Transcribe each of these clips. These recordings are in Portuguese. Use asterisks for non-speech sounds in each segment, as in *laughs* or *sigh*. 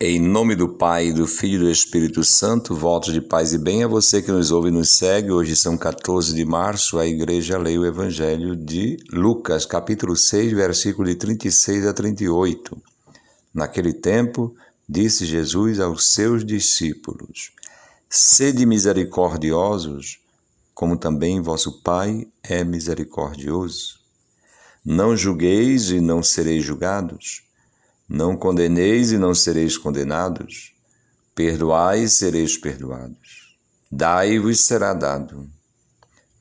Em nome do Pai, do Filho e do Espírito Santo, votos de paz e bem a você que nos ouve e nos segue. Hoje são 14 de março, a igreja lê o Evangelho de Lucas, capítulo 6, versículo de 36 a 38. Naquele tempo, disse Jesus aos seus discípulos: Sede misericordiosos, como também vosso Pai é misericordioso. Não julgueis e não sereis julgados. Não condeneis e não sereis condenados. Perdoai e sereis perdoados. Dai-vos será dado.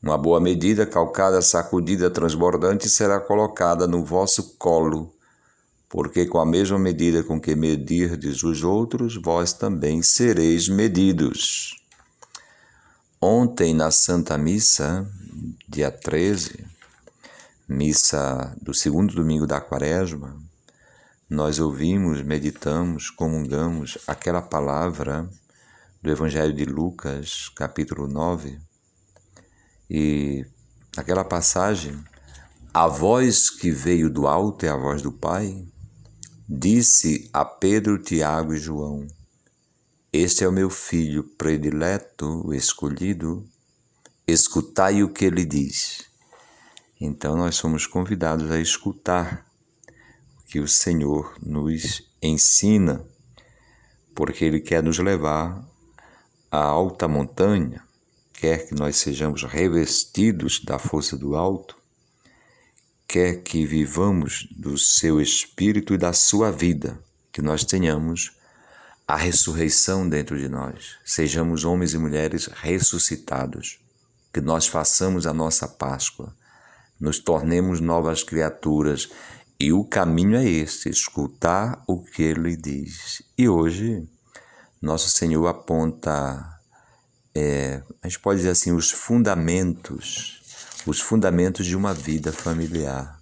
Uma boa medida, calcada, sacudida, transbordante, será colocada no vosso colo, porque com a mesma medida com que medirdes os outros, vós também sereis medidos. Ontem, na Santa Missa, dia 13, missa do segundo domingo da Quaresma, nós ouvimos, meditamos, comungamos aquela palavra do Evangelho de Lucas, capítulo 9, e aquela passagem, a voz que veio do alto é a voz do Pai, disse a Pedro, Tiago e João: Este é o meu filho predileto, o escolhido, escutai o que ele diz. Então nós somos convidados a escutar que o Senhor nos ensina, porque Ele quer nos levar à alta montanha, quer que nós sejamos revestidos da força do alto, quer que vivamos do seu espírito e da sua vida, que nós tenhamos a ressurreição dentro de nós, sejamos homens e mulheres ressuscitados, que nós façamos a nossa Páscoa, nos tornemos novas criaturas e o caminho é esse, escutar o que ele diz. E hoje, nosso Senhor aponta, é, a gente pode dizer assim, os fundamentos, os fundamentos de uma vida familiar,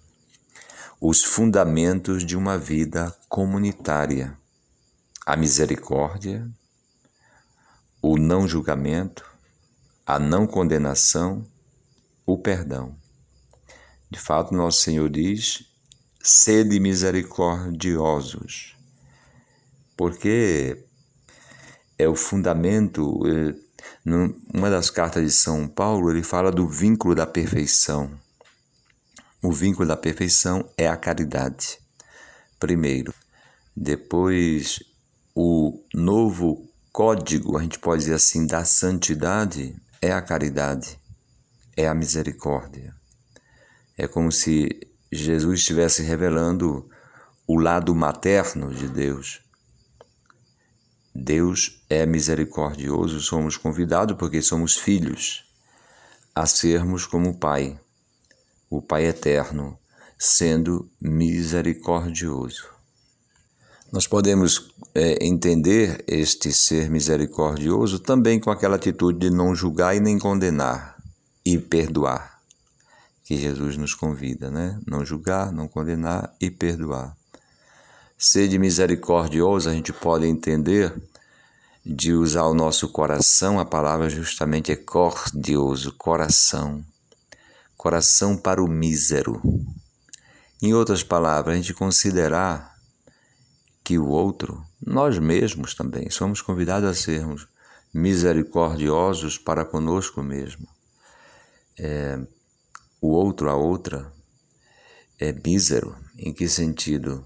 os fundamentos de uma vida comunitária, a misericórdia, o não julgamento, a não condenação, o perdão. De fato, nosso Senhor diz sede misericordiosos, porque é o fundamento. Uma das cartas de São Paulo, ele fala do vínculo da perfeição. O vínculo da perfeição é a caridade, primeiro. Depois, o novo código, a gente pode dizer assim, da santidade é a caridade, é a misericórdia. É como se Jesus estivesse revelando o lado materno de Deus. Deus é misericordioso, somos convidados, porque somos filhos, a sermos como o Pai, o Pai eterno, sendo misericordioso. Nós podemos é, entender este ser misericordioso também com aquela atitude de não julgar e nem condenar e perdoar que Jesus nos convida, né? Não julgar, não condenar e perdoar. Sede misericordioso, a gente pode entender de usar o nosso coração, a palavra justamente é cordioso, coração. Coração para o mísero. Em outras palavras, a gente considerar que o outro, nós mesmos também, somos convidados a sermos misericordiosos para conosco mesmo. É, o outro, a outra, é mísero. Em que sentido?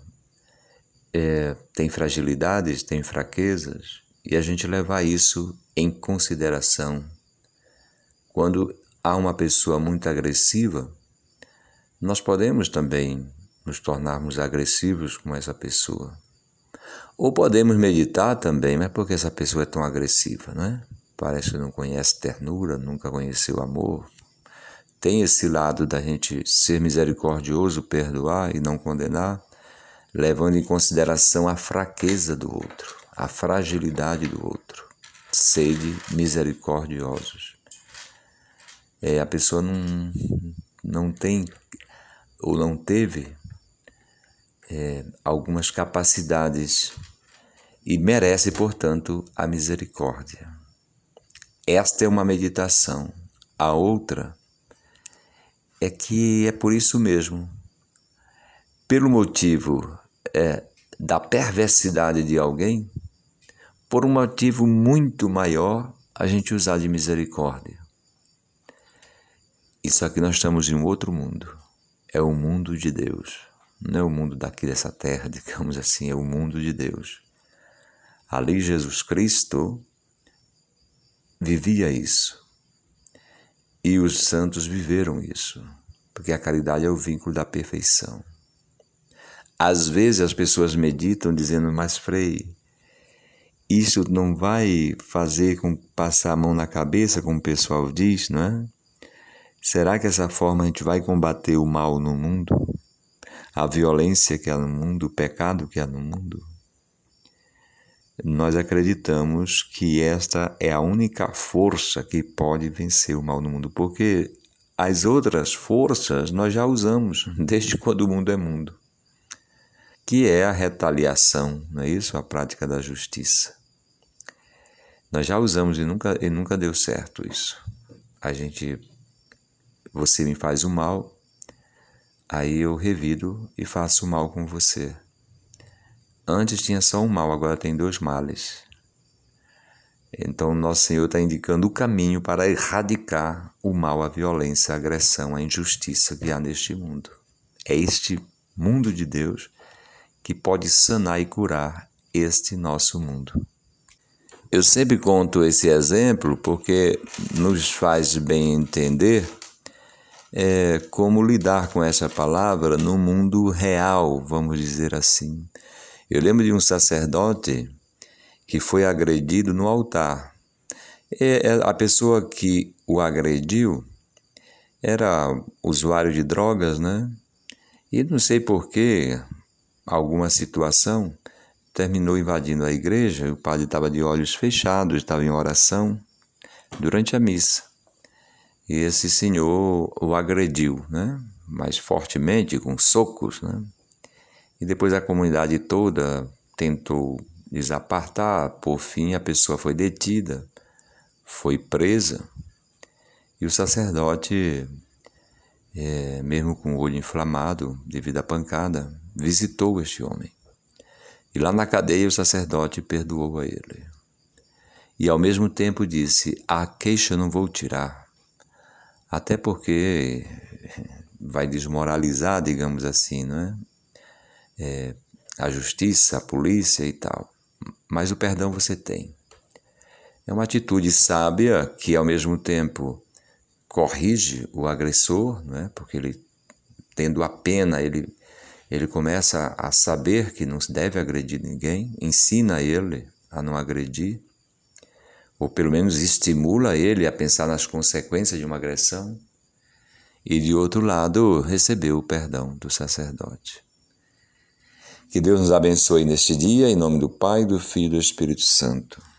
É, tem fragilidades, tem fraquezas, e a gente levar isso em consideração. Quando há uma pessoa muito agressiva, nós podemos também nos tornarmos agressivos com essa pessoa. Ou podemos meditar também, mas por que essa pessoa é tão agressiva, não é? Parece que não conhece ternura, nunca conheceu amor, tem esse lado da gente ser misericordioso, perdoar e não condenar, levando em consideração a fraqueza do outro, a fragilidade do outro. Sede misericordiosos. É, a pessoa não, não tem ou não teve é, algumas capacidades e merece, portanto, a misericórdia. Esta é uma meditação. A outra é que é por isso mesmo, pelo motivo é, da perversidade de alguém, por um motivo muito maior, a gente usar de misericórdia. Isso aqui nós estamos em um outro mundo. É o mundo de Deus. Não é o mundo daqui dessa terra, *laughs* digamos assim, é o mundo de Deus. Ali Jesus Cristo vivia isso. E os santos viveram isso, porque a caridade é o vínculo da perfeição. Às vezes as pessoas meditam dizendo, mas Frei, isso não vai fazer com passar a mão na cabeça, como o pessoal diz, não é? Será que essa forma a gente vai combater o mal no mundo? A violência que há no mundo, o pecado que há no mundo? Nós acreditamos que esta é a única força que pode vencer o mal no mundo, porque as outras forças nós já usamos *laughs* desde quando o mundo é mundo, que é a retaliação, não é isso? A prática da justiça. Nós já usamos e nunca, e nunca deu certo isso. A gente, você me faz o mal, aí eu revido e faço o mal com você. Antes tinha só um mal, agora tem dois males. Então, nosso Senhor está indicando o caminho para erradicar o mal, a violência, a agressão, a injustiça que há neste mundo. É este mundo de Deus que pode sanar e curar este nosso mundo. Eu sempre conto esse exemplo porque nos faz bem entender é, como lidar com essa palavra no mundo real, vamos dizer assim. Eu lembro de um sacerdote que foi agredido no altar. E a pessoa que o agrediu era usuário de drogas, né? E não sei por que, alguma situação, terminou invadindo a igreja. O padre estava de olhos fechados, estava em oração durante a missa. E esse senhor o agrediu, né? Mais fortemente, com socos, né? E depois a comunidade toda tentou desapartar, por fim a pessoa foi detida, foi presa, e o sacerdote, é, mesmo com o olho inflamado devido à pancada, visitou este homem. E lá na cadeia o sacerdote perdoou a ele. E ao mesmo tempo disse: A queixa não vou tirar, até porque vai desmoralizar, digamos assim, não é? É, a justiça, a polícia e tal. Mas o perdão você tem. É uma atitude sábia que, ao mesmo tempo, corrige o agressor, né? porque ele, tendo a pena, ele, ele começa a saber que não se deve agredir ninguém, ensina ele a não agredir, ou pelo menos estimula ele a pensar nas consequências de uma agressão. E, de outro lado, recebeu o perdão do sacerdote. Que Deus nos abençoe neste dia, em nome do Pai, do Filho e do Espírito Santo.